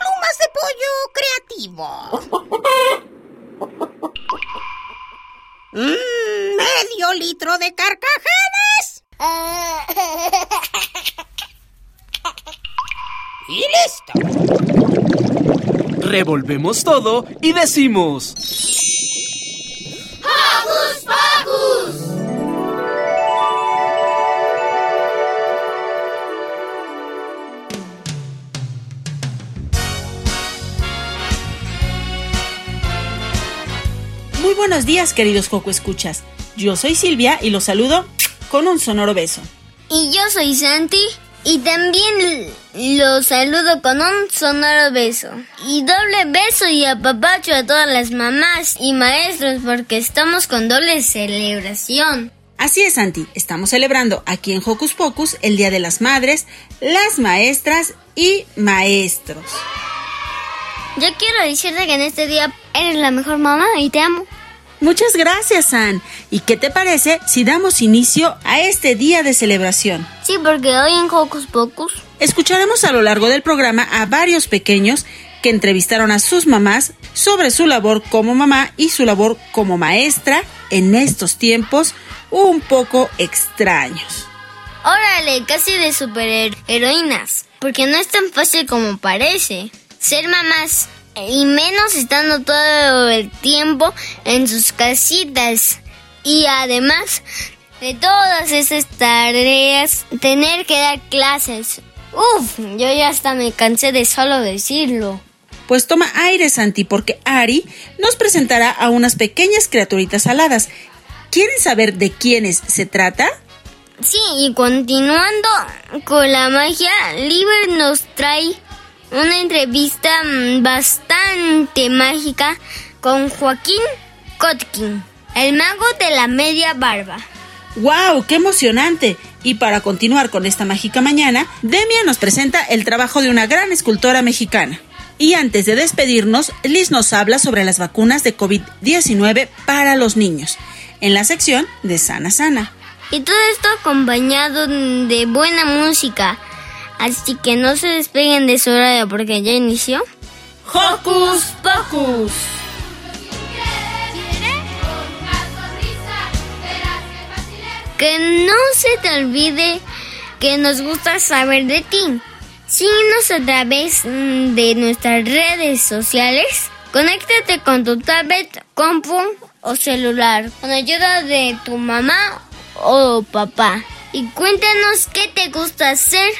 Plumas de pollo creativo. Mm, medio litro de carcajadas. Y listo. Revolvemos todo y decimos... ¡Hocus Pocus! Muy buenos días, queridos Joco Escuchas. Yo soy Silvia y los saludo con un sonoro beso. Y yo soy Santi y también los saludo con un sonoro beso. Y doble beso y apapacho a todas las mamás y maestros porque estamos con doble celebración. Así es, Santi. Estamos celebrando aquí en Hocus Pocus el Día de las Madres, las maestras y maestros. Yo quiero decirte que en este día eres la mejor mamá y te amo. Muchas gracias, San. ¿Y qué te parece si damos inicio a este día de celebración? Sí, porque hoy en Hocus Pocus escucharemos a lo largo del programa a varios pequeños que entrevistaron a sus mamás sobre su labor como mamá y su labor como maestra en estos tiempos un poco extraños. Órale, casi de superheroínas, porque no es tan fácil como parece. Ser mamás y menos estando todo el tiempo en sus casitas. Y además de todas esas tareas, tener que dar clases. Uf, yo ya hasta me cansé de solo decirlo. Pues toma aire, Santi, porque Ari nos presentará a unas pequeñas criaturitas aladas. ¿Quieren saber de quiénes se trata? Sí, y continuando con la magia, Liber nos trae una entrevista mm, bastante mágica con Joaquín Kotkin, el mago de la media barba. ¡Wow! ¡Qué emocionante! Y para continuar con esta mágica mañana, Demia nos presenta el trabajo de una gran escultora mexicana. Y antes de despedirnos, Liz nos habla sobre las vacunas de COVID-19 para los niños, en la sección de Sana Sana. Y todo esto acompañado de buena música Así que no se despeguen de su radio porque ya inició. ¡Hocus Pocus! Que no se te olvide que nos gusta saber de ti. Síguenos a través mm, de nuestras redes sociales. Conéctate con tu tablet, compu o celular con ayuda de tu mamá o papá. Y cuéntanos qué te gusta hacer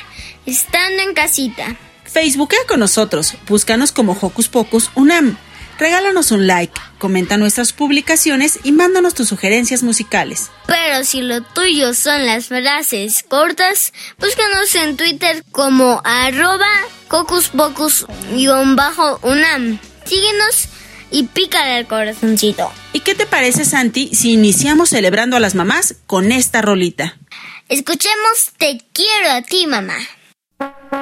estando en casita. Facebookea con nosotros, búscanos como Hocus Pocus Unam. Regálanos un like, comenta nuestras publicaciones y mándanos tus sugerencias musicales. Pero si lo tuyo son las frases cortas, búscanos en Twitter como arroba Hocus Pocus-unam. Síguenos y pícale al corazoncito. ¿Y qué te parece, Santi, si iniciamos celebrando a las mamás con esta rolita? Escuchemos Te quiero a ti, mamá. Hola,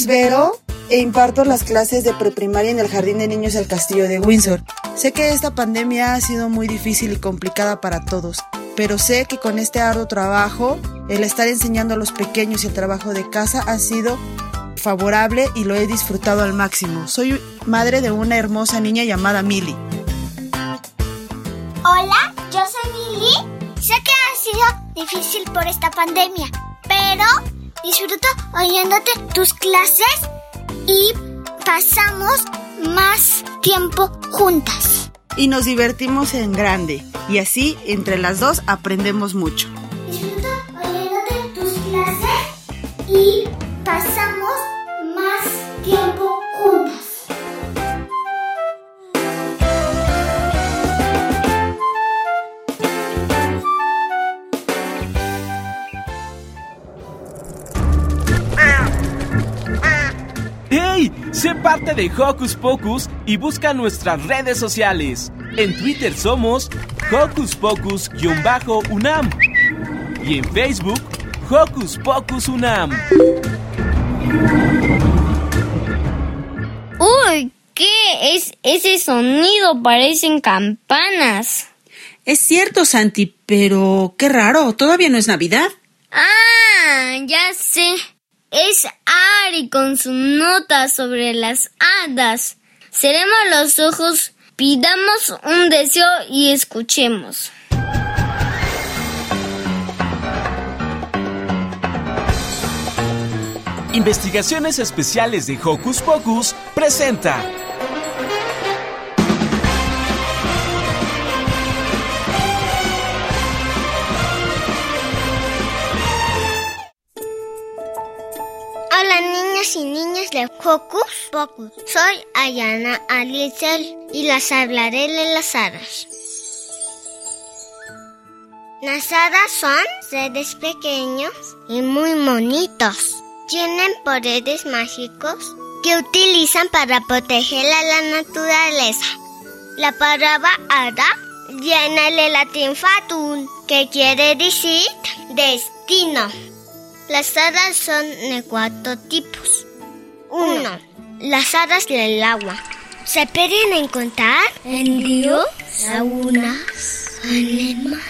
Miss Vero e imparto las clases de preprimaria en el Jardín de Niños del Castillo de Windsor. Sé que esta pandemia ha sido muy difícil y complicada para todos, pero sé que con este arduo trabajo, el estar enseñando a los pequeños y el trabajo de casa ha sido favorable y lo he disfrutado al máximo. Soy madre de una hermosa niña llamada Millie. Hola, yo soy Millie. Sé que ha sido difícil por esta pandemia, pero disfruto oyéndote tus clases y pasamos más tiempo juntas. Y nos divertimos en grande, y así entre las dos aprendemos mucho. De Hocus Pocus y busca nuestras redes sociales. En Twitter somos Hocus Pocus-UNAM y en Facebook Hocus Pocus UNAM. Uy, ¿qué es ese sonido? Parecen campanas. Es cierto, Santi, pero qué raro, todavía no es Navidad. Ah, ya sé. Es Ari con su nota sobre las hadas. Cerremos los ojos, pidamos un deseo y escuchemos. Investigaciones Especiales de Hocus Pocus presenta. De Hocus. Soy Ayana Alizel y las hablaré de las hadas. Las hadas son seres pequeños y muy bonitos. Tienen poderes mágicos que utilizan para proteger a la naturaleza. La palabra hada viene del latín fatum, que quiere decir destino. Las hadas son de cuatro tipos. Uno, las hadas del agua. Se pueden encontrar en ríos, lagunas, anemas.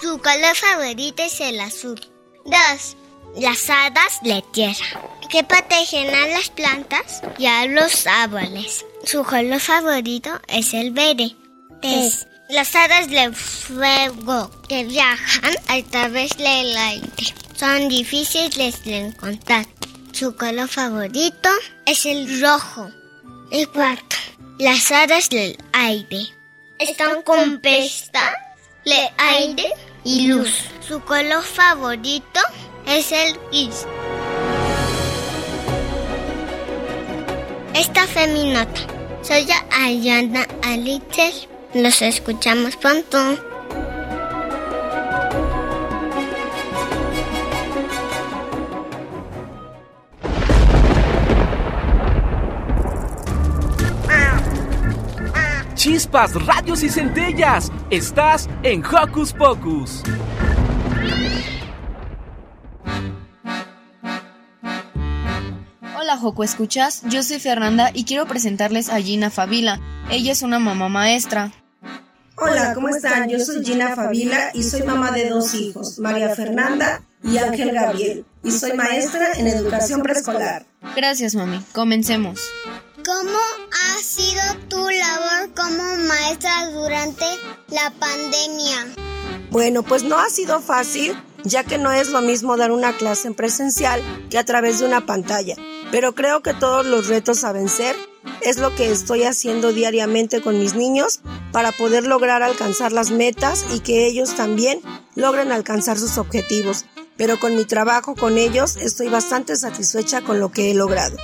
Su color favorito es el azul. Dos, las hadas de tierra, que protegen a las plantas y a los árboles. Su color favorito es el verde. Tres, las hadas de fuego, que viajan a través del aire. Son difíciles de encontrar. Su color favorito es el rojo. Y cuarto, las hadas del aire. Están compuestas de aire y luz. Su color favorito es el gris. Esta fue mi nota. Soy Ayana Alitel. Los escuchamos pronto. Chispas, radios y centellas. Estás en Hocus Pocus. Hola Joco, ¿escuchas? Yo soy Fernanda y quiero presentarles a Gina Favila. Ella es una mamá maestra. Hola, ¿cómo están? Yo soy Gina Favila y soy mamá de dos hijos, María Fernanda y Ángel Gabriel, y soy maestra en educación preescolar. Gracias, mami. Comencemos. ¿Cómo ha sido tu labor como maestra durante la pandemia? Bueno, pues no ha sido fácil, ya que no es lo mismo dar una clase en presencial que a través de una pantalla, pero creo que todos los retos a vencer es lo que estoy haciendo diariamente con mis niños para poder lograr alcanzar las metas y que ellos también logren alcanzar sus objetivos. Pero con mi trabajo con ellos estoy bastante satisfecha con lo que he logrado.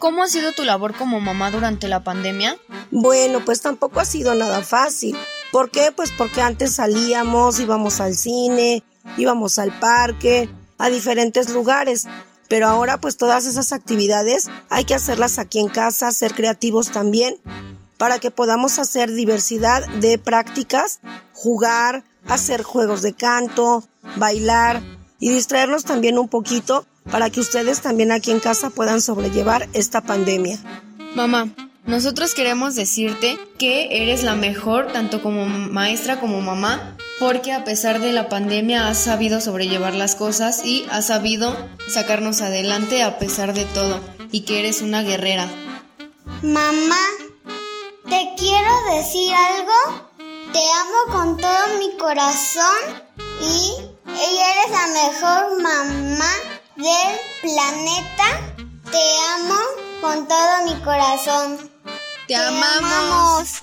¿Cómo ha sido tu labor como mamá durante la pandemia? Bueno, pues tampoco ha sido nada fácil. ¿Por qué? Pues porque antes salíamos, íbamos al cine, íbamos al parque, a diferentes lugares. Pero ahora pues todas esas actividades hay que hacerlas aquí en casa, ser creativos también, para que podamos hacer diversidad de prácticas, jugar, hacer juegos de canto, bailar, y distraernos también un poquito para que ustedes también aquí en casa puedan sobrellevar esta pandemia. Mamá, nosotros queremos decirte que eres la mejor tanto como maestra como mamá porque a pesar de la pandemia has sabido sobrellevar las cosas y has sabido sacarnos adelante a pesar de todo y que eres una guerrera. Mamá, ¿te quiero decir algo? Te amo con todo mi corazón y eres la mejor mamá del planeta. Te amo con todo mi corazón. Te, amamos.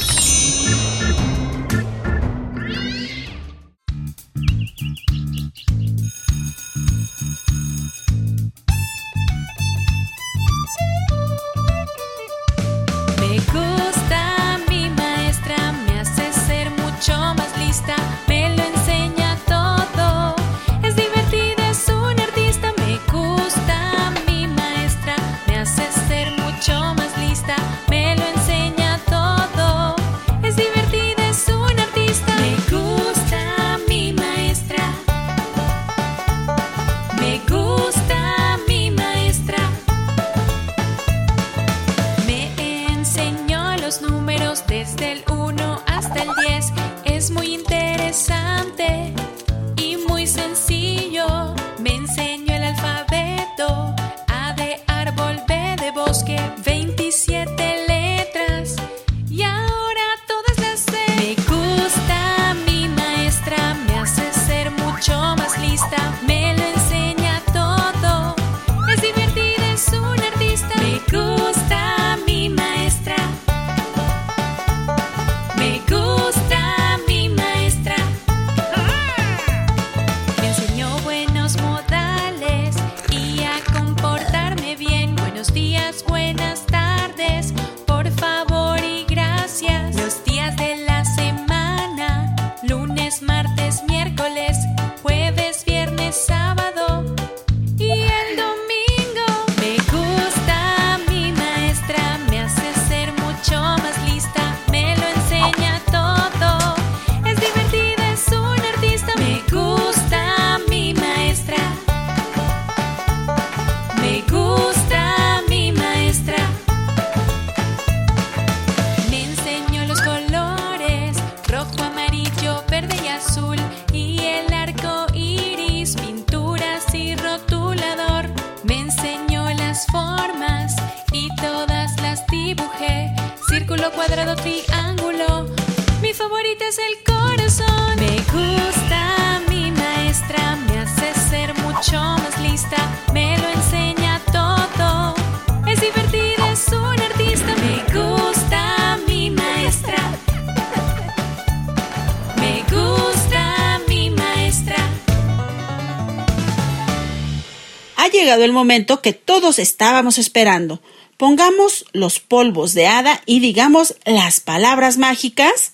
Llegado el momento que todos estábamos esperando. Pongamos los polvos de hada y digamos las palabras mágicas.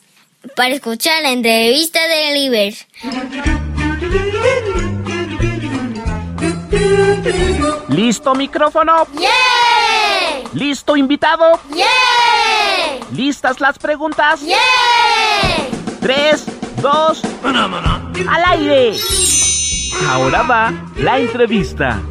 Para escuchar la entrevista de Oliver. ¿Listo micrófono? ¡Yeah! ¿Listo invitado? ¡Yeah! ¿Listas las preguntas? ¡Yeah! Tres, dos, al aire. Ahora va la entrevista.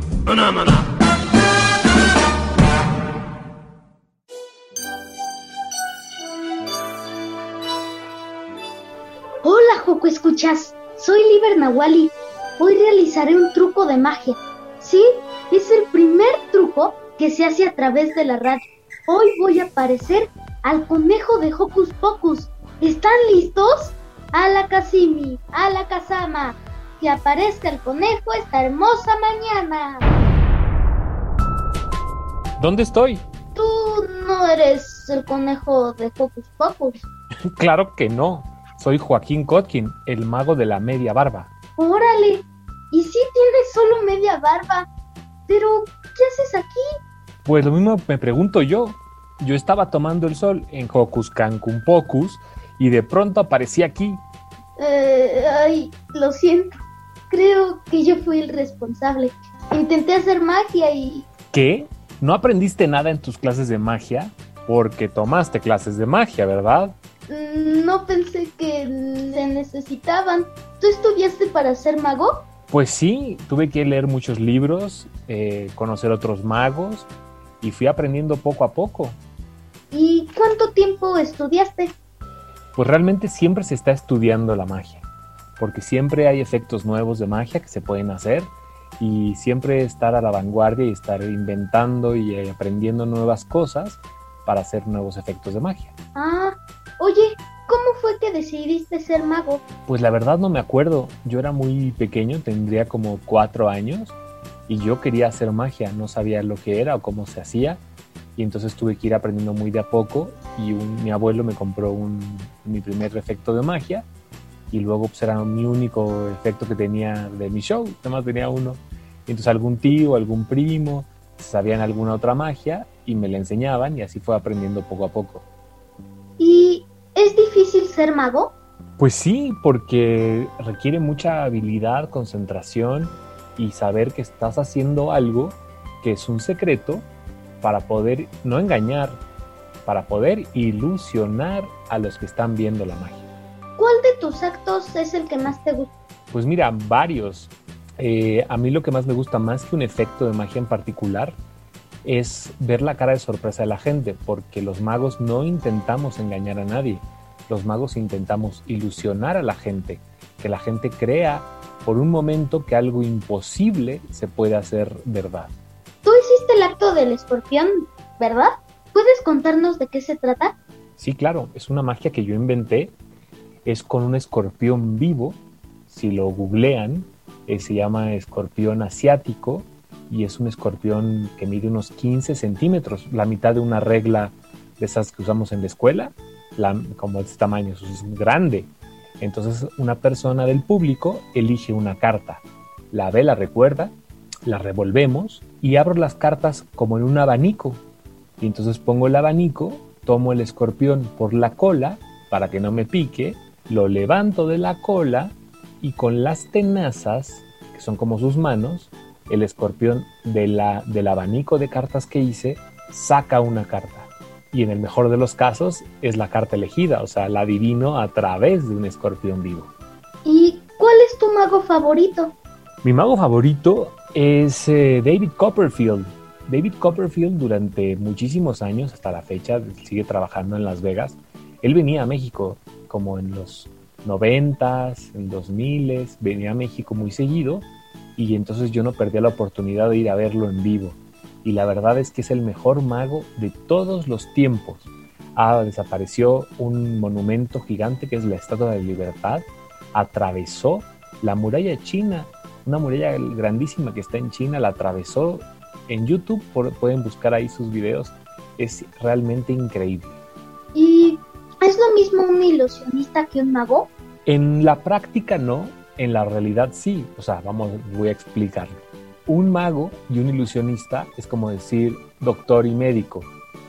Hola, Joco, escuchas. Soy Liber Nawali. Hoy realizaré un truco de magia. Sí, es el primer truco que se hace a través de la radio. Hoy voy a aparecer al conejo de Hocus Pocus. ¿Están listos? A la Casimi, a la que aparezca el conejo esta hermosa mañana. ¿Dónde estoy? Tú no eres el conejo de Focus Pocus. claro que no. Soy Joaquín Kotkin, el mago de la media barba. Órale. Y sí tienes solo media barba. Pero, ¿qué haces aquí? Pues lo mismo me pregunto yo. Yo estaba tomando el sol en Hocus Cancun Pocus y de pronto aparecí aquí. Eh, ay, lo siento. Creo que yo fui el responsable. Intenté hacer magia y... ¿Qué? ¿No aprendiste nada en tus clases de magia? Porque tomaste clases de magia, ¿verdad? Mm, no pensé que se necesitaban. ¿Tú estudiaste para ser mago? Pues sí, tuve que leer muchos libros, eh, conocer otros magos y fui aprendiendo poco a poco. ¿Y cuánto tiempo estudiaste? Pues realmente siempre se está estudiando la magia, porque siempre hay efectos nuevos de magia que se pueden hacer y siempre estar a la vanguardia y estar inventando y eh, aprendiendo nuevas cosas para hacer nuevos efectos de magia. Ah, oye, ¿cómo fue que decidiste ser mago? Pues la verdad no me acuerdo, yo era muy pequeño, tendría como cuatro años y yo quería hacer magia, no sabía lo que era o cómo se hacía y entonces tuve que ir aprendiendo muy de a poco y mi abuelo me compró un, mi primer efecto de magia y luego pues era mi único efecto que tenía de mi show, nada más tenía uno. Entonces algún tío, algún primo sabían alguna otra magia y me la enseñaban y así fue aprendiendo poco a poco. ¿Y es difícil ser mago? Pues sí, porque requiere mucha habilidad, concentración y saber que estás haciendo algo que es un secreto para poder no engañar, para poder ilusionar a los que están viendo la magia. ¿Cuál de tus actos es el que más te gusta? Pues mira, varios. Eh, a mí lo que más me gusta más que un efecto de magia en particular es ver la cara de sorpresa de la gente, porque los magos no intentamos engañar a nadie, los magos intentamos ilusionar a la gente, que la gente crea por un momento que algo imposible se puede hacer verdad. Tú hiciste el acto del escorpión, ¿verdad? ¿Puedes contarnos de qué se trata? Sí, claro, es una magia que yo inventé, es con un escorpión vivo, si lo googlean, eh, se llama escorpión asiático, y es un escorpión que mide unos 15 centímetros, la mitad de una regla de esas que usamos en la escuela, como de este tamaño, es grande. Entonces una persona del público elige una carta, la ve, la recuerda, la revolvemos y abro las cartas como en un abanico. Y entonces pongo el abanico, tomo el escorpión por la cola para que no me pique, lo levanto de la cola y con las tenazas, que son como sus manos, el escorpión de la, del abanico de cartas que hice saca una carta. Y en el mejor de los casos es la carta elegida, o sea, la adivino a través de un escorpión vivo. ¿Y cuál es tu mago favorito? Mi mago favorito es eh, David Copperfield. David Copperfield durante muchísimos años, hasta la fecha, sigue trabajando en Las Vegas. Él venía a México como en los noventas, en dos miles, venía a México muy seguido y entonces yo no perdía la oportunidad de ir a verlo en vivo. Y la verdad es que es el mejor mago de todos los tiempos. Ah, desapareció un monumento gigante que es la Estatua de Libertad, atravesó la muralla china, una muralla grandísima que está en China, la atravesó en YouTube, pueden buscar ahí sus videos, es realmente increíble. ¿Y es lo mismo un ilusionista que un mago? En la práctica no, en la realidad sí, o sea, vamos, voy a explicarlo. Un mago y un ilusionista es como decir doctor y médico,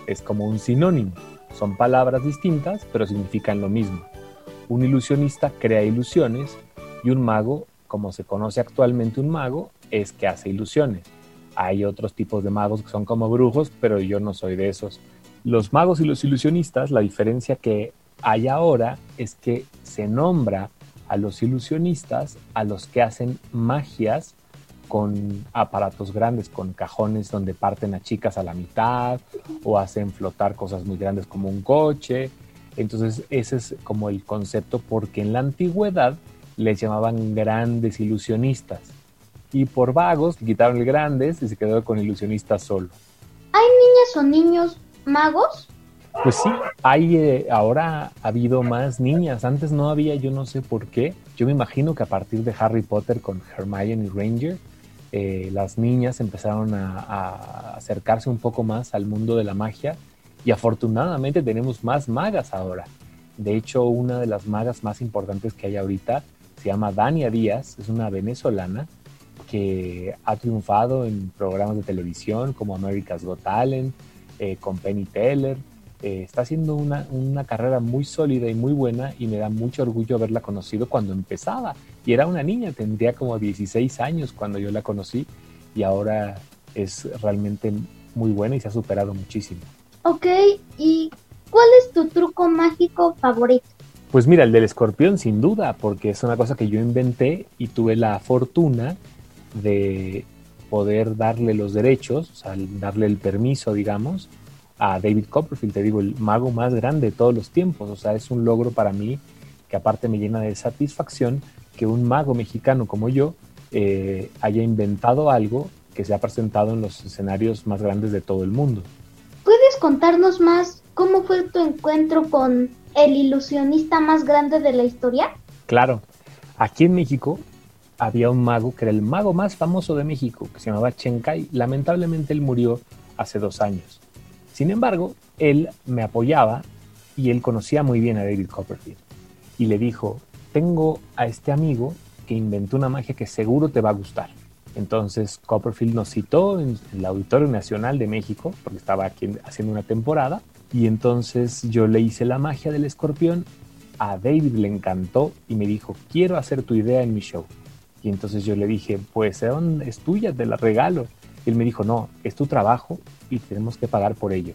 es como un sinónimo. Son palabras distintas, pero significan lo mismo. Un ilusionista crea ilusiones y un mago, como se conoce actualmente un mago, es que hace ilusiones. Hay otros tipos de magos que son como brujos, pero yo no soy de esos. Los magos y los ilusionistas, la diferencia que hay ahora es que se nombra a los ilusionistas, a los que hacen magias con aparatos grandes, con cajones donde parten a chicas a la mitad o hacen flotar cosas muy grandes como un coche. Entonces ese es como el concepto porque en la antigüedad les llamaban grandes ilusionistas y por vagos quitaron el grandes y se quedó con ilusionistas solo. ¿Hay niñas o niños magos? Pues sí, hay eh, ahora ha habido más niñas. Antes no había, yo no sé por qué. Yo me imagino que a partir de Harry Potter con Hermione Ranger, eh, las niñas empezaron a, acercarse un poco más al mundo de la magia y afortunadamente tenemos más magas ahora. De hecho, una de las magas más importantes que hay ahorita se llama Dania Díaz, es una venezolana que ha triunfado en programas de televisión como America's Got Talent, eh, con Penny Teller. Eh, está haciendo una, una, carrera muy sólida y muy buena y me da mucho orgullo haberla conocido cuando empezaba. Y era una niña, tendría como 16 años cuando yo la conocí y ahora es realmente muy buena y se ha superado muchísimo. Ok, ¿y cuál es tu truco mágico favorito? Pues mira, el del escorpión sin duda, porque es una cosa que yo inventé y tuve la fortuna de poder darle los derechos, o sea, darle el permiso, digamos, a David Copperfield, te digo, el mago más grande de todos los tiempos. O sea, es un logro para mí que aparte me llena de satisfacción que un mago mexicano como yo eh, haya inventado algo que se ha presentado en los escenarios más grandes de todo el mundo. ¿Puedes contarnos más cómo fue tu encuentro con el ilusionista más grande de la historia? Claro, aquí en México había un mago que era el mago más famoso de México, que se llamaba Chen Kai. Lamentablemente él murió hace dos años. Sin embargo, él me apoyaba y él conocía muy bien a David Copperfield. Y le dijo, tengo a este amigo que inventó una magia que seguro te va a gustar. Entonces Copperfield nos citó en el Auditorio Nacional de México, porque estaba aquí haciendo una temporada, y entonces yo le hice la magia del escorpión, a David le encantó y me dijo, quiero hacer tu idea en mi show. Y entonces yo le dije, pues es tuya, te la regalo. Y él me dijo, no, es tu trabajo y tenemos que pagar por ello.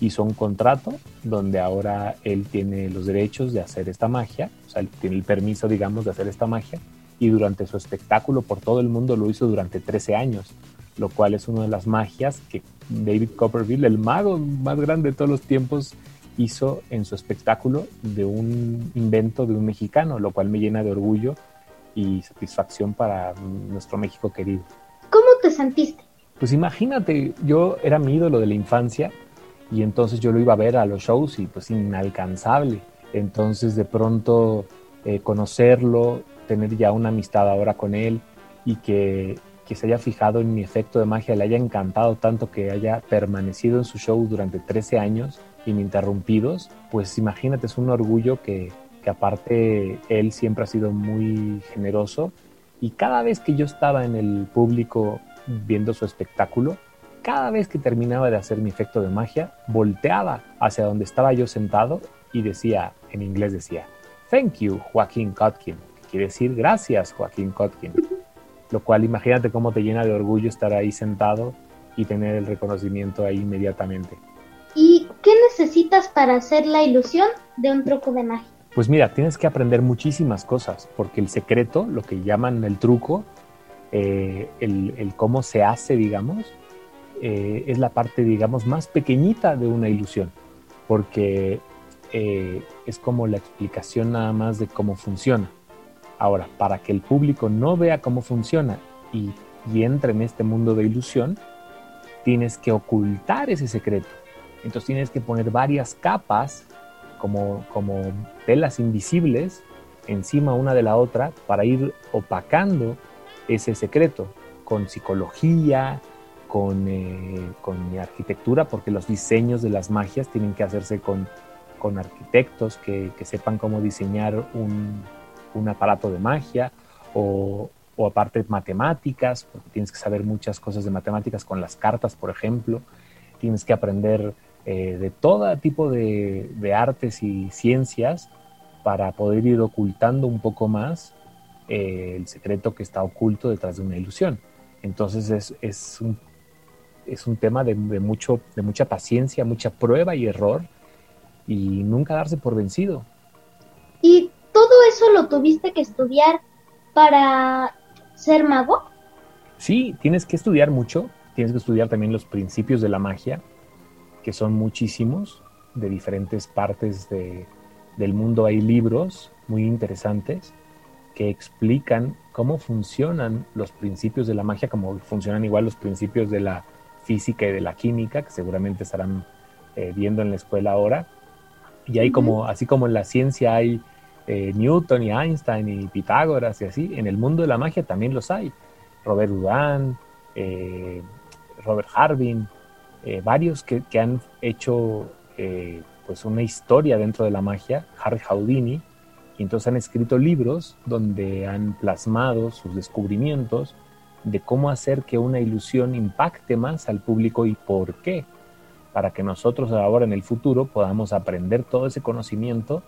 Hizo un contrato donde ahora él tiene los derechos de hacer esta magia, o sea, tiene el permiso, digamos, de hacer esta magia. Y durante su espectáculo por todo el mundo lo hizo durante 13 años, lo cual es una de las magias que David Copperfield, el mago más grande de todos los tiempos, hizo en su espectáculo de un invento de un mexicano, lo cual me llena de orgullo y satisfacción para nuestro México querido. ¿Cómo te sentiste? Pues imagínate, yo era mi ídolo de la infancia y entonces yo lo iba a ver a los shows y pues inalcanzable. Entonces de pronto eh, conocerlo, tener ya una amistad ahora con él y que que se haya fijado en mi efecto de magia, le haya encantado tanto que haya permanecido en su show durante 13 años ininterrumpidos, pues imagínate, es un orgullo que, que aparte él siempre ha sido muy generoso y cada vez que yo estaba en el público viendo su espectáculo, cada vez que terminaba de hacer mi efecto de magia, volteaba hacia donde estaba yo sentado y decía, en inglés decía, Thank you, Joaquín Kotkin, que quiere decir gracias, Joaquín Kotkin lo cual imagínate cómo te llena de orgullo estar ahí sentado y tener el reconocimiento ahí inmediatamente. ¿Y qué necesitas para hacer la ilusión de un truco de magia? Pues mira, tienes que aprender muchísimas cosas, porque el secreto, lo que llaman el truco, eh, el, cómo se hace, digamos, eh, es la parte, digamos, más pequeñita de una ilusión, porque eh, es como la explicación nada más de cómo funciona. Ahora, para que el público no vea cómo funciona y, entre en este mundo de ilusión, tienes que ocultar ese secreto. Entonces tienes que poner varias capas como, como telas invisibles encima una de la otra para ir opacando ese secreto con psicología, con, eh, con arquitectura, porque los diseños de las magias tienen que hacerse con, con arquitectos que, que sepan cómo diseñar un, un aparato de magia o, aparte matemáticas, porque tienes que saber muchas cosas de matemáticas con las cartas, por ejemplo. Tienes que aprender eh, de todo tipo de, artes y ciencias para poder ir ocultando un poco más eh, el secreto que está oculto detrás de una ilusión. Entonces es, es, un, es un tema de, mucho, de mucha paciencia, mucha prueba y error y nunca darse por vencido. ¿Y ¿Todo eso lo tuviste que estudiar para ser mago? Sí, tienes que estudiar mucho, tienes que estudiar también los principios de la magia, que son muchísimos, de diferentes partes del mundo hay libros muy interesantes que explican cómo funcionan los principios de la magia, como funcionan igual los principios de la física y de la química, que seguramente estarán eh, viendo en la escuela ahora. Y hay como, así como en la ciencia hay eh, Newton y Einstein y Pitágoras y así, en el mundo de la magia también los hay. Robert Houdin, eh, Robert Harbin, eh, varios que, han hecho pues una historia dentro de la magia, Harry Houdini, y entonces han escrito libros donde han plasmado sus descubrimientos de cómo hacer que una ilusión impacte más al público y por qué, para que nosotros ahora en el futuro podamos aprender todo ese conocimiento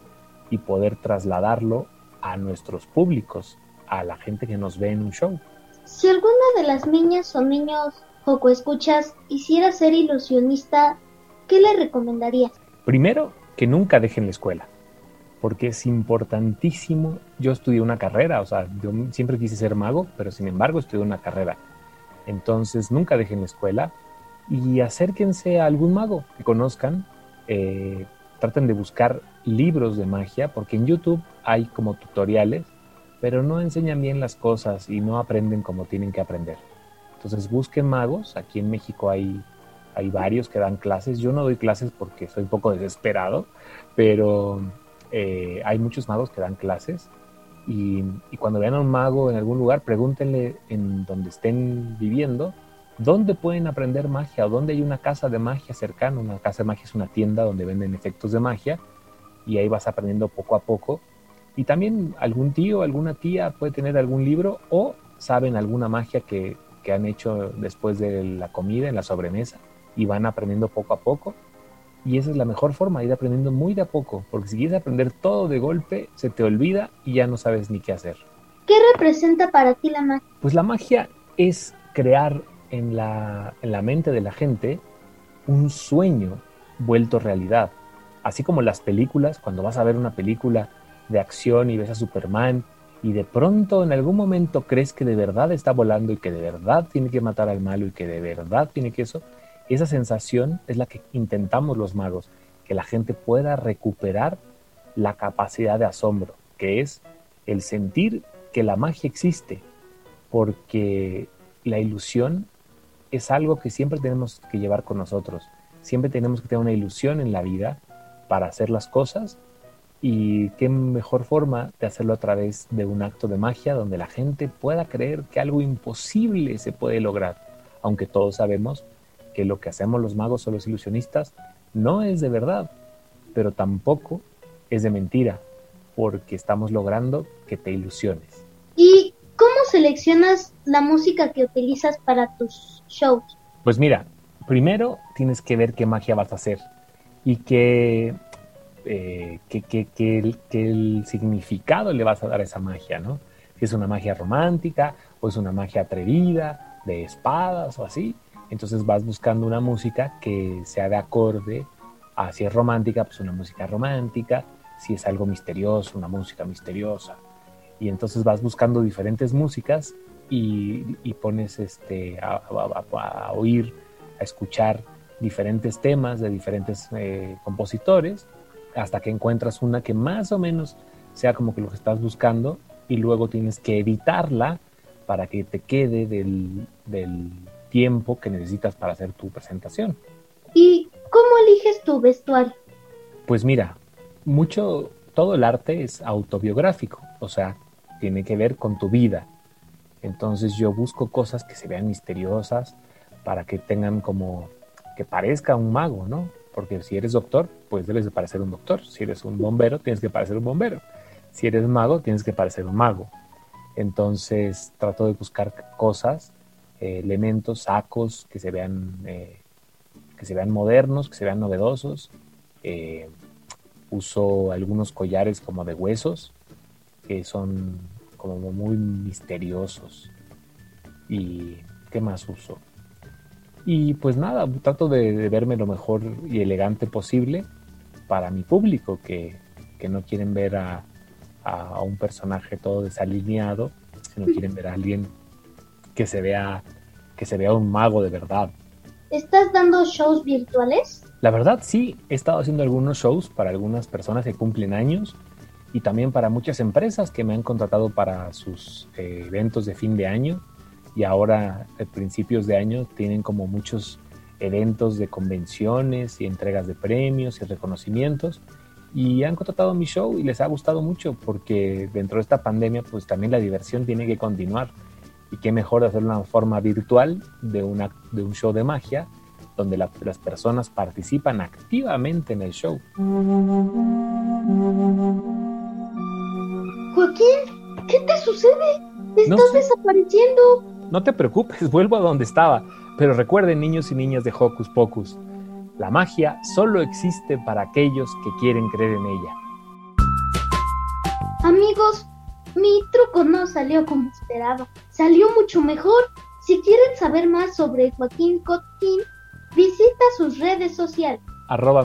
y poder trasladarlo a nuestros públicos, a la gente que nos ve en un show. Si alguna de las niñas o niños Joco escuchas quisiera ser ilusionista, ¿qué le recomendarías? Primero, que nunca dejen la escuela, porque es importantísimo. Yo estudié una carrera, o sea, yo siempre quise ser mago, pero sin embargo estudié una carrera. Entonces, nunca dejen la escuela y acérquense a algún mago que conozcan. Eh, traten de buscar libros de magia, porque en YouTube hay como tutoriales, pero no enseñan bien las cosas y no aprenden como tienen que aprender. Entonces busquen magos, aquí en México hay, hay varios que dan clases, yo no doy clases porque soy un poco desesperado, pero eh, hay muchos magos que dan clases y, cuando vean a un mago en algún lugar, pregúntenle en donde estén viviendo, dónde pueden aprender magia o dónde hay una casa de magia cercana. Una casa de magia es una tienda donde venden efectos de magia y ahí vas aprendiendo poco a poco. Y también algún tío, alguna tía puede tener algún libro o saben alguna magia que, que han hecho después de la comida, en la sobremesa, y van aprendiendo poco a poco. Y esa es la mejor forma, ir aprendiendo muy de a poco, porque si quieres aprender todo de golpe, se te olvida y ya no sabes ni qué hacer. ¿Qué representa para ti la magia? Pues la magia es crear en la, en la mente de la gente un sueño vuelto realidad. Así como las películas, cuando vas a ver una película de acción y ves a Superman y de pronto en algún momento crees que de verdad está volando y que de verdad tiene que matar al malo y que de verdad tiene que eso, esa sensación es la que intentamos los magos, que la gente pueda recuperar la capacidad de asombro, que es el sentir que la magia existe, porque la ilusión es algo que siempre tenemos que llevar con nosotros, siempre tenemos que tener una ilusión en la vida para hacer las cosas y qué mejor forma de hacerlo a través de un acto de magia donde la gente pueda creer que algo imposible se puede lograr, aunque todos sabemos que lo que hacemos los magos o los ilusionistas no es de verdad, pero tampoco es de mentira, porque estamos logrando que te ilusiones. ¿Y cómo seleccionas la música que utilizas para tus shows? Pues mira, primero tienes que ver qué magia vas a hacer y qué eh, que, el, que, el, significado le vas a dar a esa magia, ¿no? Si es una magia romántica o es una magia atrevida, de espadas o así. Entonces vas buscando una música que sea de acorde a si es romántica, pues una música romántica, si es algo misterioso, una música misteriosa. Y entonces vas buscando diferentes músicas y, pones este, a, oír, a escuchar diferentes temas de diferentes eh, compositores hasta que encuentras una que más o menos sea como que lo que estás buscando y luego tienes que editarla para que te quede del tiempo que necesitas para hacer tu presentación. ¿Y cómo eliges tu vestuario? Pues mira, mucho, todo el arte es autobiográfico, o sea, tiene que ver con tu vida. Entonces yo busco cosas que se vean misteriosas para que tengan como, que parezca un mago, ¿no? Porque si eres doctor, pues debes de parecer un doctor. Si eres un bombero, tienes que parecer un bombero. Si eres mago, tienes que parecer un mago. Entonces trato de buscar cosas, eh, elementos, sacos que se vean, eh, que se vean modernos, que se vean novedosos. Eh, uso algunos collares como de huesos, que son como muy misteriosos. ¿Y qué más uso? Y pues nada, trato de, de, verme lo mejor y elegante posible para mi público, que, que no quieren ver a, a, a, un personaje todo desalineado, sino quieren ver a alguien que se vea, que se vea un mago de verdad. ¿Estás dando shows virtuales? La verdad sí, he estado haciendo algunos shows para algunas personas que cumplen años y también para muchas empresas que me han contratado para sus eh, eventos de fin de año y ahora a principios de año tienen como muchos eventos de convenciones y entregas de premios y reconocimientos y han contratado mi show y les ha gustado mucho porque dentro de esta pandemia pues también la diversión tiene que continuar y qué mejor hacerlo de una forma virtual de, una, de un show de magia donde la, las personas participan activamente en el show. Joaquín, ¿qué te sucede? Estás no sé. desapareciendo. No te preocupes, vuelvo a donde estaba. Pero recuerden, niños y niñas de Hocus Pocus, la magia solo existe para aquellos que quieren creer en ella. Amigos, mi truco no salió como esperado. Salió mucho mejor. Si quieren saber más sobre Joaquín Cotín, visita sus redes sociales. Arroba.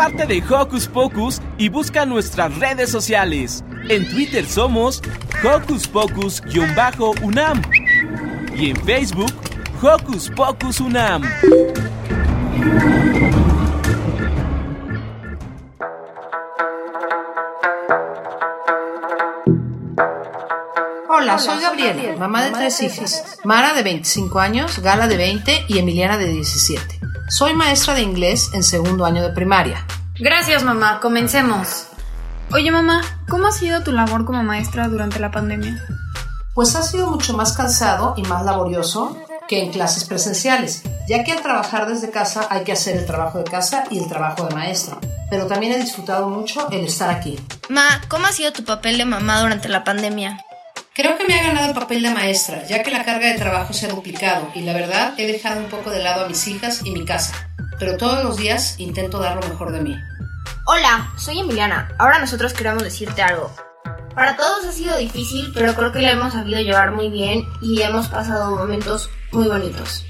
Parte de Hocus Pocus y busca nuestras redes sociales. En Twitter somos Hocus Pocus-UNAM y en Facebook Hocus Pocus UNAM. Hola, soy Gabriela, mamá de tres hijas. Mara de 25 años, Gala de 20 y Emiliana de 17. Soy maestra de inglés en segundo año de primaria. Gracias, mamá. Comencemos. Oye, mamá, ¿cómo ha sido tu labor como maestra durante la pandemia? Pues ha sido mucho más cansado y más laborioso que en clases presenciales, ya que al trabajar desde casa hay que hacer el trabajo de casa y el trabajo de maestra. Pero también he disfrutado mucho el estar aquí. Ma, ¿cómo ha sido tu papel de mamá durante la pandemia? Creo que me ha ganado el papel de maestra, ya que la carga de trabajo se ha duplicado y la verdad he dejado un poco de lado a mis hijas y mi casa. Pero todos los días intento dar lo mejor de mí. Hola, soy Emiliana. Ahora nosotros queremos decirte algo. Para todos ha sido difícil, pero creo que lo hemos sabido llevar muy bien y hemos pasado momentos muy bonitos.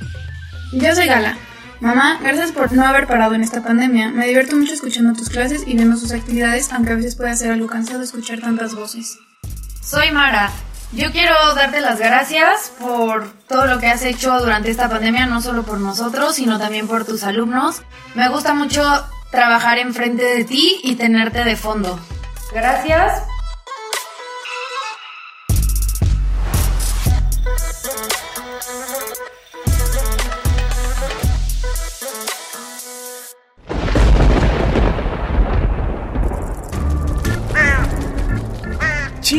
Yo soy Gala. Mamá, gracias por no haber parado en esta pandemia. Me divierto mucho escuchando tus clases y viendo sus actividades, aunque a veces puede ser algo cansado escuchar tantas voces. Soy Mara. Yo quiero darte las gracias por todo lo que has hecho durante esta pandemia, no solo por nosotros, sino también por tus alumnos. Me gusta mucho trabajar enfrente de ti y tenerte de fondo. Gracias.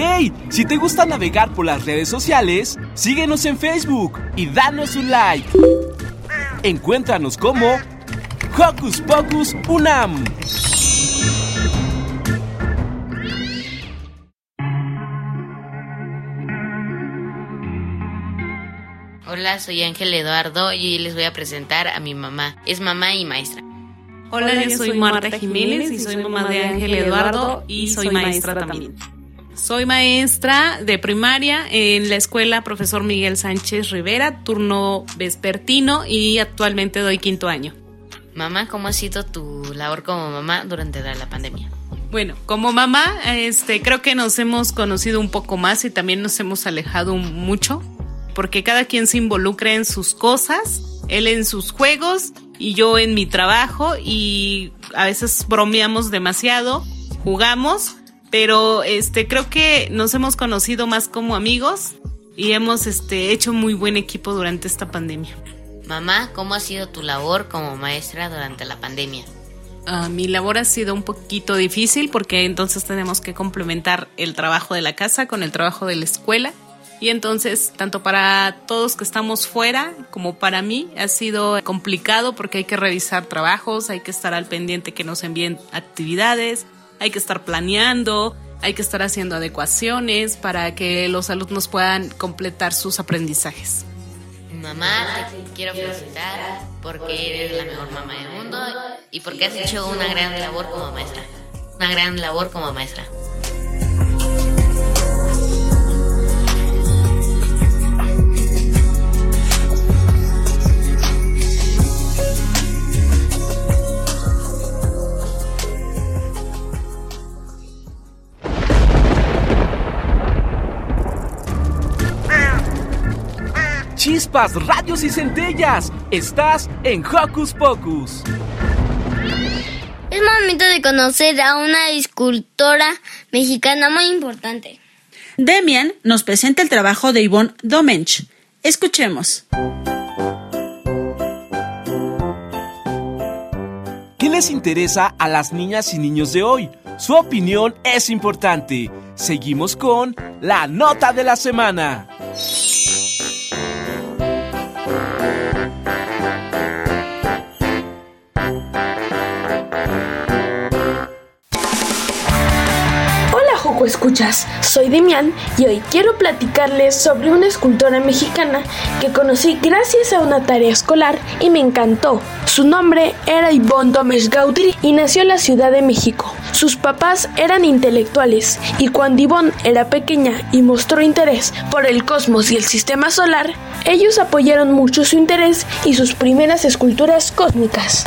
¡Hey! Si te gusta navegar por las redes sociales, síguenos en Facebook y danos un like. Encuéntranos como Hocus Pocus Unam. Hola, soy Ángel Eduardo y hoy les voy a presentar a mi mamá. Es mamá y maestra. Hola, yo soy Marta Jiménez y soy mamá de Ángel Eduardo y soy maestra también. Soy maestra de primaria en la escuela Profesor Miguel Sánchez Rivera, turno vespertino y actualmente doy quinto año. Mamá, ¿cómo ha sido tu labor como mamá durante la, la pandemia? Bueno, como mamá, este, creo que nos hemos conocido un poco más y también nos hemos alejado mucho, porque cada quien se involucra en sus cosas, él en sus juegos y yo en mi trabajo y a veces bromeamos demasiado, jugamos, pero este creo que nos hemos conocido más como amigos y hemos este hecho muy buen equipo durante esta pandemia. Mamá, ¿cómo ha sido tu labor como maestra durante la pandemia? Uh, mi labor ha sido un poquito difícil porque entonces tenemos que complementar el trabajo de la casa con el trabajo de la escuela. Y entonces, tanto para todos que estamos fuera como para mí, ha sido complicado porque hay que revisar trabajos, hay que estar al pendiente que nos envíen actividades, hay que estar planeando, hay que estar haciendo adecuaciones para que los alumnos puedan completar sus aprendizajes. Mamá, te quiero felicitar porque eres la mejor mamá del mundo y porque has hecho una gran labor como maestra. Una gran labor como maestra. Chispas, radios y centellas. Estás en Hocus Pocus. Es momento de conocer a una escultora mexicana muy importante. Demian nos presenta el trabajo de Yvonne Domench. Escuchemos. ¿Qué les interesa a las niñas y niños de hoy? Su opinión es importante. Seguimos con la nota de la semana. Joco Escuchas, soy Demian y hoy quiero platicarles sobre una escultora mexicana que conocí gracias a una tarea escolar y me encantó. Su nombre era Yvonne Gómez Gaudry y nació en la Ciudad de México. Sus papás eran intelectuales y cuando Yvonne era pequeña y mostró interés por el cosmos y el sistema solar, ellos apoyaron mucho su interés y sus primeras esculturas cósmicas.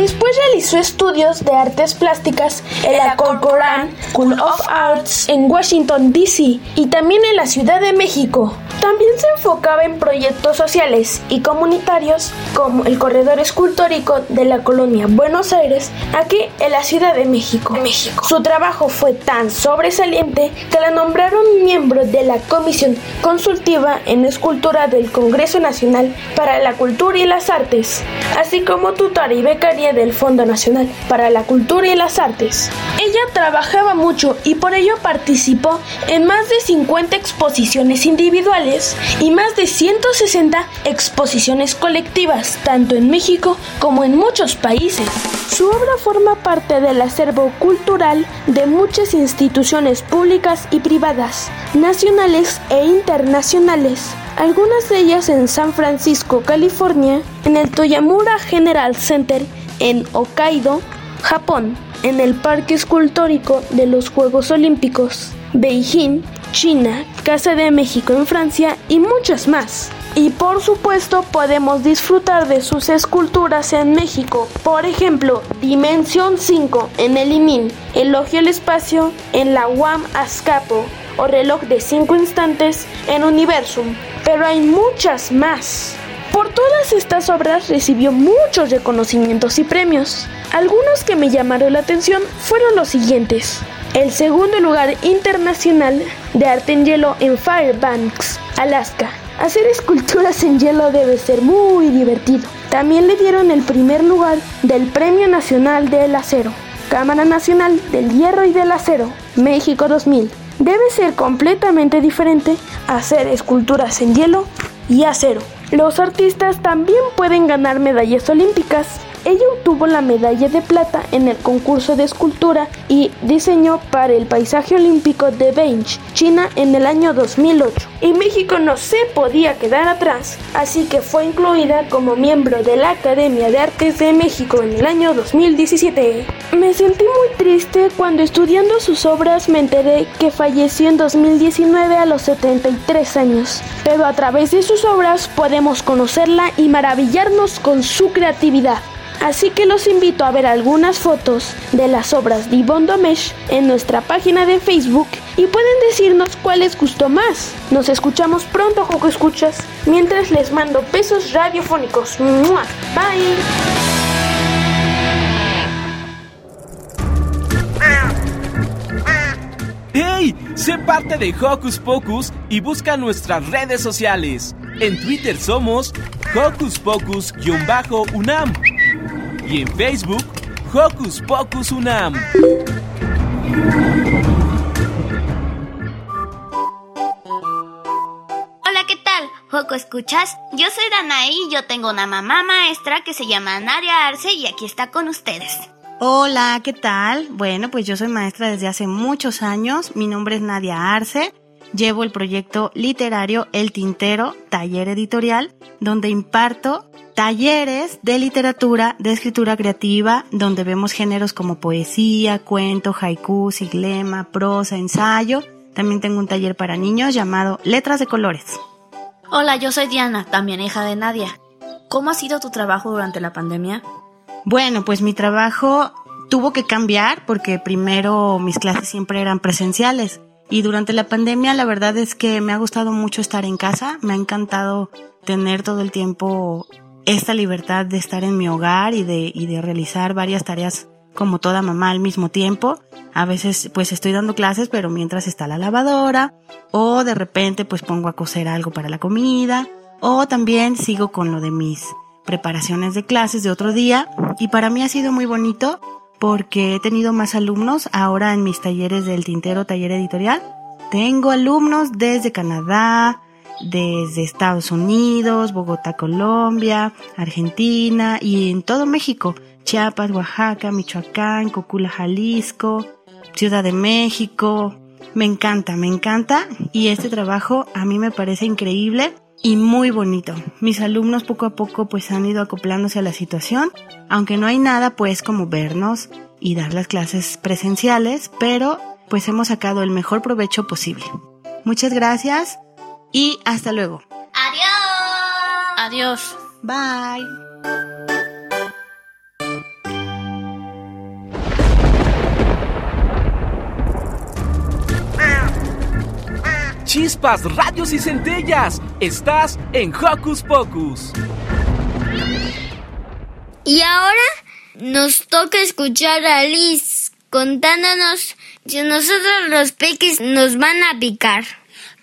Después realizó estudios de artes plásticas en la Corcoran School of Arts en Washington, D.C. y también en la Ciudad de México. También se enfocaba en proyectos sociales y comunitarios como el corredor escultórico de la colonia Buenos Aires, aquí en la Ciudad de México. México. Su trabajo fue tan sobresaliente que la nombraron miembro de la Comisión Consultiva en Escultura del Congreso Nacional para la Cultura y las Artes, así como tutora y becaria del Fondo Nacional para la Cultura y las Artes. Ella trabajaba mucho y por ello participó en más de 50 exposiciones individuales y más de 160 exposiciones colectivas, tanto en México como en muchos países. Su obra forma parte del acervo cultural de muchas instituciones públicas y privadas, nacionales e internacionales, algunas de ellas en San Francisco, California, en el Toyamura General Center en Hokkaido, Japón, en el Parque Escultórico de los Juegos Olímpicos, Beijing, China, Casa de México en Francia y muchas más. Y por supuesto podemos disfrutar de sus esculturas en México. Por ejemplo, Dimensión 5 en el ININ, Elogio al Espacio en la UAM Azcapo o Reloj de 5 Instantes en Universum. Pero hay muchas más. Por todas estas obras recibió muchos reconocimientos y premios. Algunos que me llamaron la atención fueron los siguientes. El segundo lugar internacional de arte en hielo en Fairbanks, Alaska. Hacer esculturas en hielo debe ser muy divertido. También le dieron el primer lugar del Premio Nacional del Acero. Cámara Nacional del Hierro y del Acero, México 2000. Debe ser completamente diferente hacer esculturas en hielo y acero. Los artistas también pueden ganar medallas olímpicas. Ella obtuvo la medalla de plata en el concurso de escultura y diseño para el paisaje olímpico de Bench, China, en el año 2008. Y México no se podía quedar atrás, así que fue incluida como miembro de la Academia de Artes de México en el año 2017. Me sentí muy triste cuando estudiando sus obras me enteré que falleció en 2019 a los 73 años, pero a través de sus obras podemos conocerla y maravillarnos con su creatividad. Así que los invito a ver algunas fotos de las obras de Yvonne Domesh en nuestra página de Facebook y pueden decirnos cuál les gustó más. Nos escuchamos pronto, Joco Escuchas, mientras les mando besos radiofónicos. ¡Mua! Bye. ¡Hey! Sé parte de Hocus Pocus y busca nuestras redes sociales. En Twitter somos Hocus Pocus-UNAM y en Facebook Hocus Pocus UNAM. Hola, ¿qué tal? Joco, ¿escuchas? Yo soy Danaí y yo tengo una mamá maestra que se llama Nadia Arce y aquí está con ustedes. Hola, ¿qué tal? Bueno, pues yo soy maestra desde hace muchos años. Mi nombre es Nadia Arce. Llevo el proyecto literario El Tintero, taller editorial, donde imparto talleres de literatura, de escritura creativa, donde vemos géneros como poesía, cuento, haiku, siglema, prosa, ensayo. También tengo un taller para niños llamado Letras de Colores. Hola, yo soy Diana, también hija de Nadia. ¿Cómo ha sido tu trabajo durante la pandemia? Bueno, pues mi trabajo tuvo que cambiar porque primero mis clases siempre eran presenciales y durante la pandemia la verdad es que me ha gustado mucho estar en casa, me ha encantado tener todo el tiempo esta libertad de estar en mi hogar y de, y de realizar varias tareas como toda mamá al mismo tiempo. A veces pues estoy dando clases pero mientras está la lavadora o de repente pues pongo a cocer algo para la comida o también sigo con lo de mis preparaciones de clases de otro día y para mí ha sido muy bonito porque he tenido más alumnos ahora en mis talleres del tintero taller editorial. Tengo alumnos desde Canadá, desde Estados Unidos, Bogotá, Colombia, Argentina y en todo México. Chiapas, Oaxaca, Michoacán, Cocula, Jalisco, Ciudad de México. Me encanta, me encanta y este trabajo a mí me parece increíble y muy bonito. Mis alumnos poco a poco pues han ido acoplándose a la situación, aunque no hay nada pues como vernos y dar las clases presenciales, pero pues hemos sacado el mejor provecho posible. Muchas gracias y hasta luego. Adiós. Adiós. Bye. Chispas, radios y centellas. Estás en Hocus Pocus. Y ahora nos toca escuchar a Liz contándonos si nosotros los peques nos van a picar.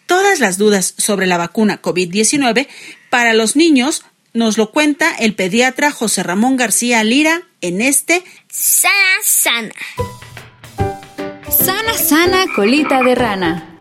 Todas las dudas sobre la vacuna COVID-19 para los niños nos lo cuenta el pediatra José Ramón García Lira en este Sana Sana. Sana Sana Colita de Rana.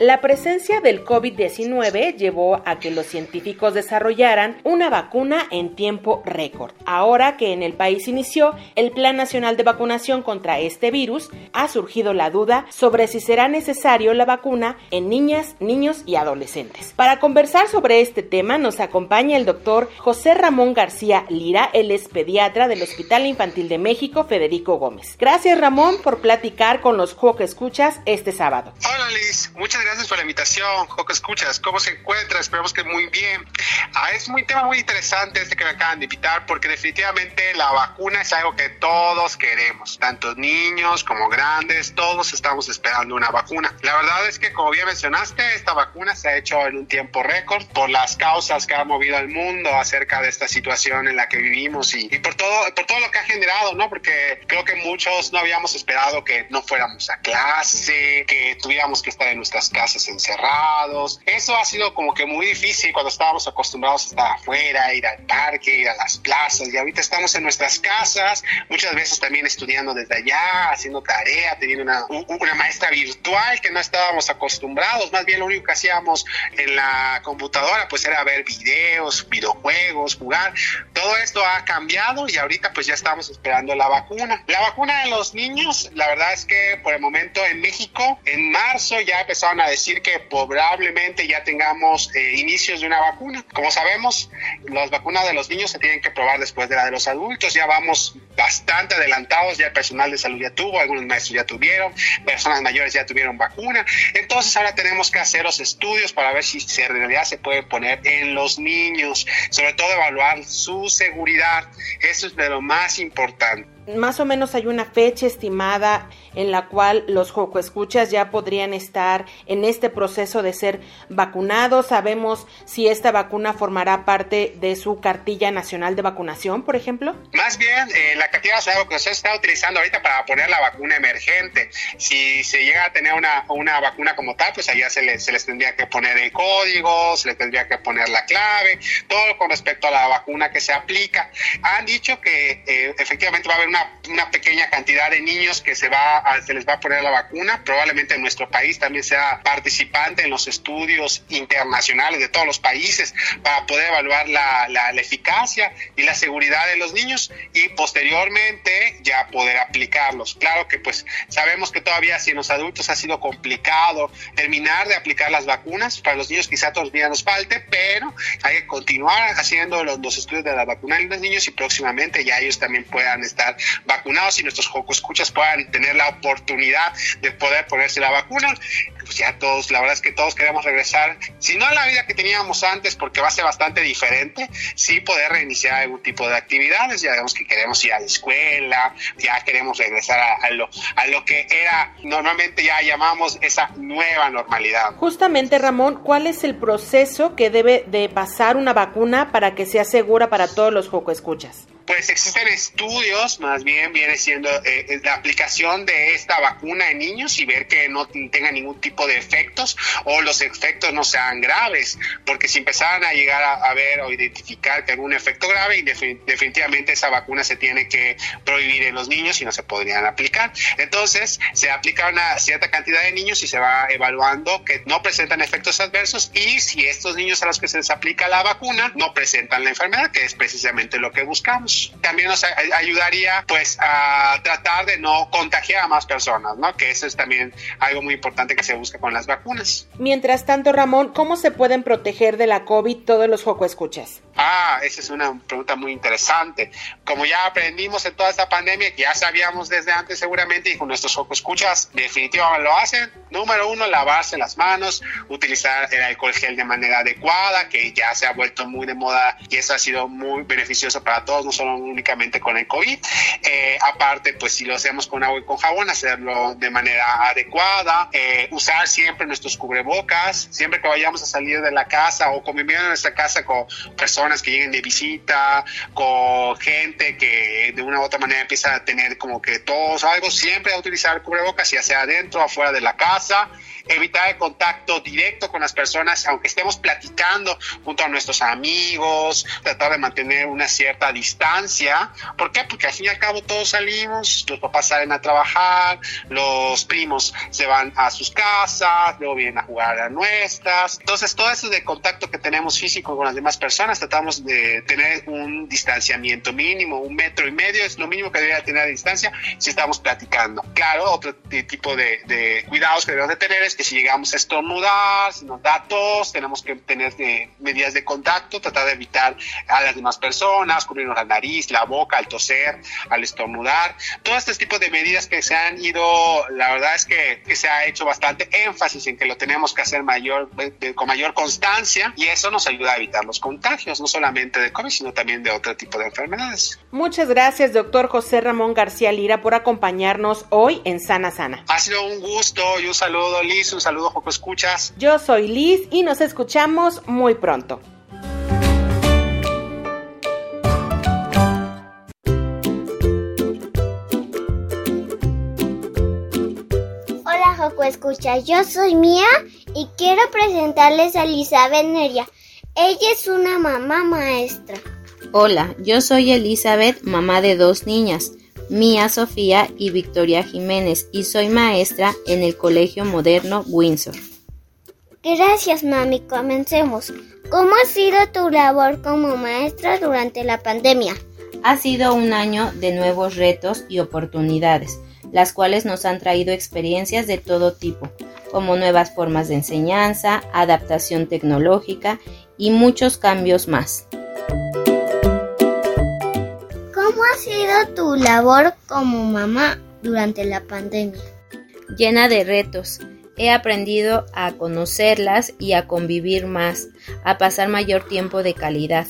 La presencia del COVID-19 llevó a que los científicos desarrollaran una vacuna en tiempo récord. Ahora que en el país inició el Plan Nacional de Vacunación contra este virus, ha surgido la duda sobre si será necesario la vacuna en niñas, niños y adolescentes. Para conversar sobre este tema nos acompaña el doctor José Ramón García Lira, el es pediatra del Hospital Infantil de México Federico Gómez. Gracias Ramón por platicar con los Juego Escuchas este sábado. Hola Liz, muchas gracias gracias por la invitación, Joco Escuchas. ¿Cómo se encuentra? Esperamos que muy bien. Ah, es un tema muy interesante este que me acaban de invitar porque definitivamente la vacuna es algo que todos queremos, tanto niños como grandes, todos estamos esperando una vacuna. La verdad es que como bien mencionaste, esta vacuna se ha hecho en un tiempo récord por las causas que ha movido al mundo acerca de esta situación en la que vivimos y, y por todo por todo lo que ha generado, ¿no? Porque creo que muchos no habíamos esperado que no fuéramos a clase, que tuviéramos que estar en nuestras casas casas encerrados. Eso ha sido como que muy difícil cuando estábamos acostumbrados a estar afuera, ir al parque, ir a las plazas. Y ahorita estamos en nuestras casas, muchas veces también estudiando desde allá, haciendo tarea, teniendo una, una maestra virtual que no estábamos acostumbrados. Más bien lo único que hacíamos en la computadora pues era ver videos, videojuegos, jugar. Todo esto ha cambiado y ahorita pues ya estamos esperando la vacuna. La vacuna de los niños, la verdad es que por el momento en México, en marzo ya empezaron a decir que probablemente ya tengamos eh, inicios de una vacuna. Como sabemos, las vacunas de los niños se tienen que probar después de la de los adultos. Ya vamos bastante adelantados, ya el personal de salud ya tuvo, algunos maestros ya tuvieron, personas mayores ya tuvieron vacuna. Entonces ahora tenemos que hacer los estudios para ver si en realidad se puede poner en los niños, sobre todo evaluar su seguridad. Eso es de lo más importante más o menos hay una fecha estimada en la cual los escuchas ya podrían estar en este proceso de ser vacunados. Sabemos si esta vacuna formará parte de su cartilla nacional de vacunación, por ejemplo. Más bien, eh, la cartilla nacional de vacunación se está utilizando ahorita para poner la vacuna emergente. Si se llega a tener una, una vacuna como tal, pues allá se les, se les tendría que poner el código, se les tendría que poner la clave, todo con respecto a la vacuna que se aplica. Han dicho que eh, efectivamente va a haber una una, pequeña cantidad de niños que se, va se les va a poner la vacuna. Probablemente en nuestro país también sea participante en los estudios internacionales de todos los países para poder evaluar la, la, eficacia y la seguridad de los niños y posteriormente ya poder aplicarlos. Claro que pues sabemos que todavía si en los adultos ha sido complicado terminar de aplicar las vacunas, para los niños quizá todavía nos falte, pero hay que continuar haciendo los, los estudios de la vacuna en los niños y próximamente ya ellos también puedan estar vacunados y nuestros escuchas puedan tener la oportunidad de poder ponerse la vacuna. Pues ya todos, la verdad es que todos queremos regresar, si no a la vida que teníamos antes, porque va a ser bastante diferente, sí poder reiniciar algún tipo de actividades. Ya vemos que queremos ir a la escuela, ya queremos regresar a, lo, a lo que era normalmente ya llamamos esa nueva normalidad. Justamente, Ramón, ¿cuál es el proceso que debe de pasar una vacuna para que sea segura para todos los Escuchas? Pues existen estudios, más bien viene siendo eh, la aplicación de esta vacuna en niños y ver que no tenga ningún tipo de efectos o los efectos no sean graves, porque si empezaran a llegar a, ver o identificar que algún efecto grave, definitivamente esa vacuna se tiene que prohibir en los niños y no se podrían aplicar. Entonces se aplica una cierta cantidad de niños y se va evaluando que no presentan efectos adversos y si estos niños a los que se les aplica la vacuna no presentan la enfermedad, que es precisamente lo que buscamos también nos ayudaría pues a tratar de no contagiar a más personas, ¿no? Que eso es también algo muy importante que se busca con las vacunas. Mientras tanto, Ramón, ¿cómo se pueden proteger de la COVID todos los Joco Escuchas? Ah, esa es una pregunta muy interesante. Como ya aprendimos en toda esta pandemia, que ya sabíamos desde antes seguramente y con nuestros Joco Escuchas definitivamente lo hacen. Número uno, lavarse las manos, utilizar el alcohol gel de manera adecuada, que ya se ha vuelto muy de moda y eso ha sido muy beneficioso para todos, no solo únicamente con el COVID. Eh, aparte, pues si lo hacemos con agua y con jabón, hacerlo de manera adecuada, eh, usar siempre nuestros cubrebocas, siempre que vayamos a salir de la casa o convivir en nuestra casa con personas que lleguen de visita, con gente que de una u otra manera empieza a tener como que tos o algo, siempre a utilizar cubrebocas, ya sea adentro afuera de la casa evitar el contacto directo con las personas, aunque estemos platicando junto a nuestros amigos, tratar de mantener una cierta distancia. ¿Por qué? Porque al fin y al cabo todos salimos, los papás salen a trabajar, los primos se van a sus casas, luego vienen a jugar a nuestras. Entonces, todo eso de contacto que tenemos físico con las demás personas, tratamos de tener un distanciamiento mínimo, un metro y medio es lo mínimo que debería tener a distancia si estamos platicando. Claro, otro tipo de, cuidados que debemos de tener es que si llegamos a estornudar, si nos da tos, tenemos que tener eh, medidas de contacto, tratar de evitar a las demás personas, cubrirnos la nariz, la boca, al toser, al estornudar. Todo este tipo de medidas que se han ido, la verdad es que, se ha hecho bastante énfasis en que lo tenemos que hacer mayor, de- con mayor constancia y eso nos ayuda a evitar los contagios, no solamente de COVID, sino también de otro tipo de enfermedades. Muchas gracias, doctor José Ramón García Lira, por acompañarnos hoy en Sana Sana. Ha sido un gusto y un saludo, Liz, un saludo, Joco Escuchas. Yo soy Liz y nos escuchamos muy pronto. Hola Joco Escucha, yo soy Mía y quiero presentarles a Elizabeth Neria. Ella es una mamá maestra. Hola, yo soy Elizabeth, mamá de dos niñas, Mía Sofía y Victoria Jiménez, y soy maestra en el Colegio Moderno Windsor. Gracias mami, comencemos. ¿Cómo ha sido tu labor como maestra durante la pandemia? Ha sido un año de nuevos retos y oportunidades, las cuales nos han traído experiencias de todo tipo, como nuevas formas de enseñanza, adaptación tecnológica y muchos cambios más. ¿Cómo ha sido tu labor como mamá durante la pandemia? llena de retos. He aprendido a conocerlas y a convivir más, a pasar mayor tiempo de calidad.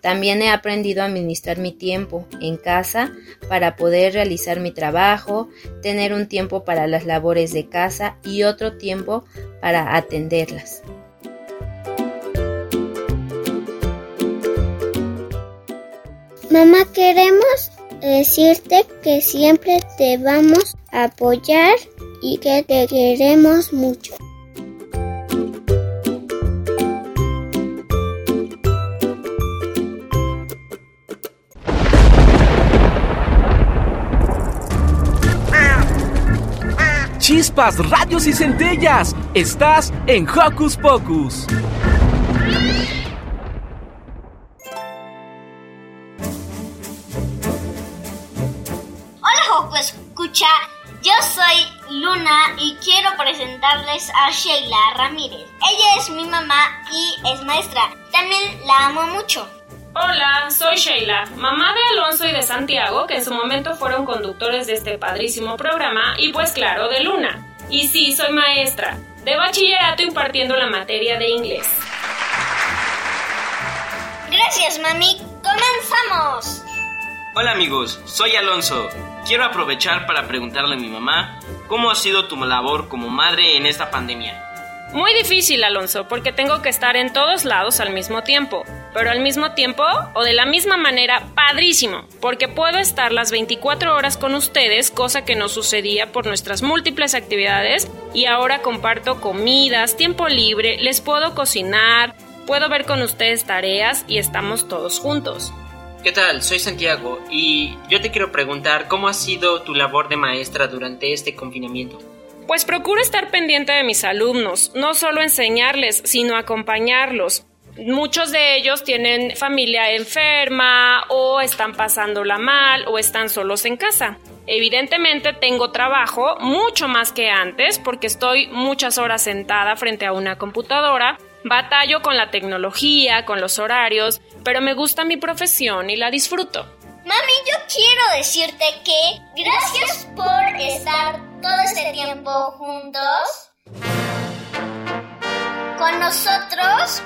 También he aprendido a administrar mi tiempo en casa para poder realizar mi trabajo, tener un tiempo para las labores de casa y otro tiempo para atenderlas. Mamá, queremos decirte que siempre te vamos a apoyar y que te queremos mucho. Chispas, radios y centellas. Estás en Hocus Pocus. Presentarles a Sheila Ramírez. Ella es mi mamá y es maestra. También la amo mucho. Hola, soy Sheila, mamá de Alonso y de Santiago, que en su momento fueron conductores de este padrísimo programa, y pues claro, de Luna. Y sí, soy maestra, de bachillerato impartiendo la materia de inglés. Gracias, mami. ¡Comenzamos! Hola amigos, soy Alonso. Quiero aprovechar para preguntarle a mi mamá cómo ha sido tu labor como madre en esta pandemia. Muy difícil, Alonso, porque tengo que estar en todos lados al mismo tiempo. Pero al mismo tiempo, o de la misma manera, padrísimo, porque puedo estar las 24 horas con ustedes, cosa que no sucedía por nuestras múltiples actividades, y ahora comparto comidas, tiempo libre, les puedo cocinar, puedo ver con ustedes tareas y estamos todos juntos. ¿Qué tal? Soy Santiago y yo te quiero preguntar cómo ha sido tu labor de maestra durante este confinamiento. Pues procuro estar pendiente de mis alumnos, no solo enseñarles, sino acompañarlos. Muchos de ellos tienen familia enferma o están pasándola mal o están solos en casa. Evidentemente tengo trabajo mucho más que antes porque estoy muchas horas sentada frente a una computadora, batallo con la tecnología, con los horarios, pero me gusta mi profesión y la disfruto. Mami, yo quiero decirte que gracias por estar todo este tiempo juntos con nosotros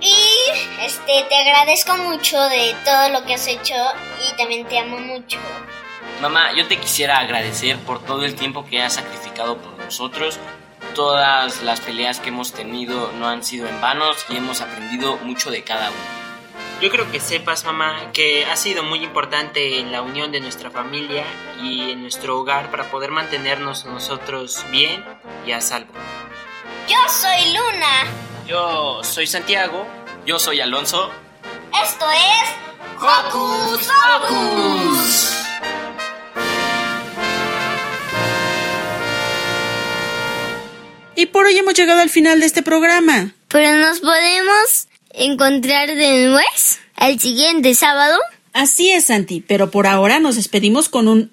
y este te agradezco mucho de todo lo que has hecho y también te amo mucho. Mamá, yo te quisiera agradecer por todo el tiempo que has sacrificado por nosotros. Todas las peleas que hemos tenido no han sido en vanos y hemos aprendido mucho de cada uno. Yo creo que sepas, mamá, que ha sido muy importante en la unión de nuestra familia y en nuestro hogar para poder mantenernos nosotros bien y a salvo. Yo soy Luna. Yo soy Santiago. Yo soy Alonso. Esto es Hocus Pocus. Y por hoy hemos llegado al final de este programa. Pero nos podemos encontrar de nuevo el siguiente sábado. Así es, Santi, pero por ahora nos despedimos con un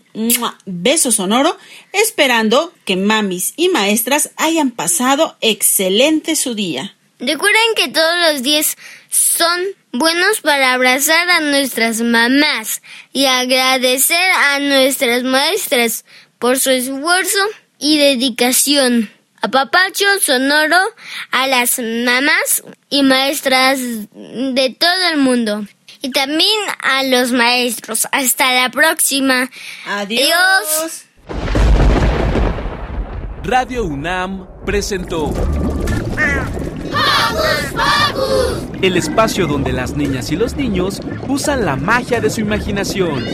beso sonoro, esperando que mamis y maestras hayan pasado excelente su día. Recuerden que todos los días son buenos para abrazar a nuestras mamás y agradecer a nuestras maestras por su esfuerzo y dedicación. Apapacho sonoro a las mamás y maestras de todo el mundo. Y también a los maestros. Hasta la próxima. Adiós. Radio UNAM presentó el espacio donde las niñas y los niños usan la magia de su imaginación.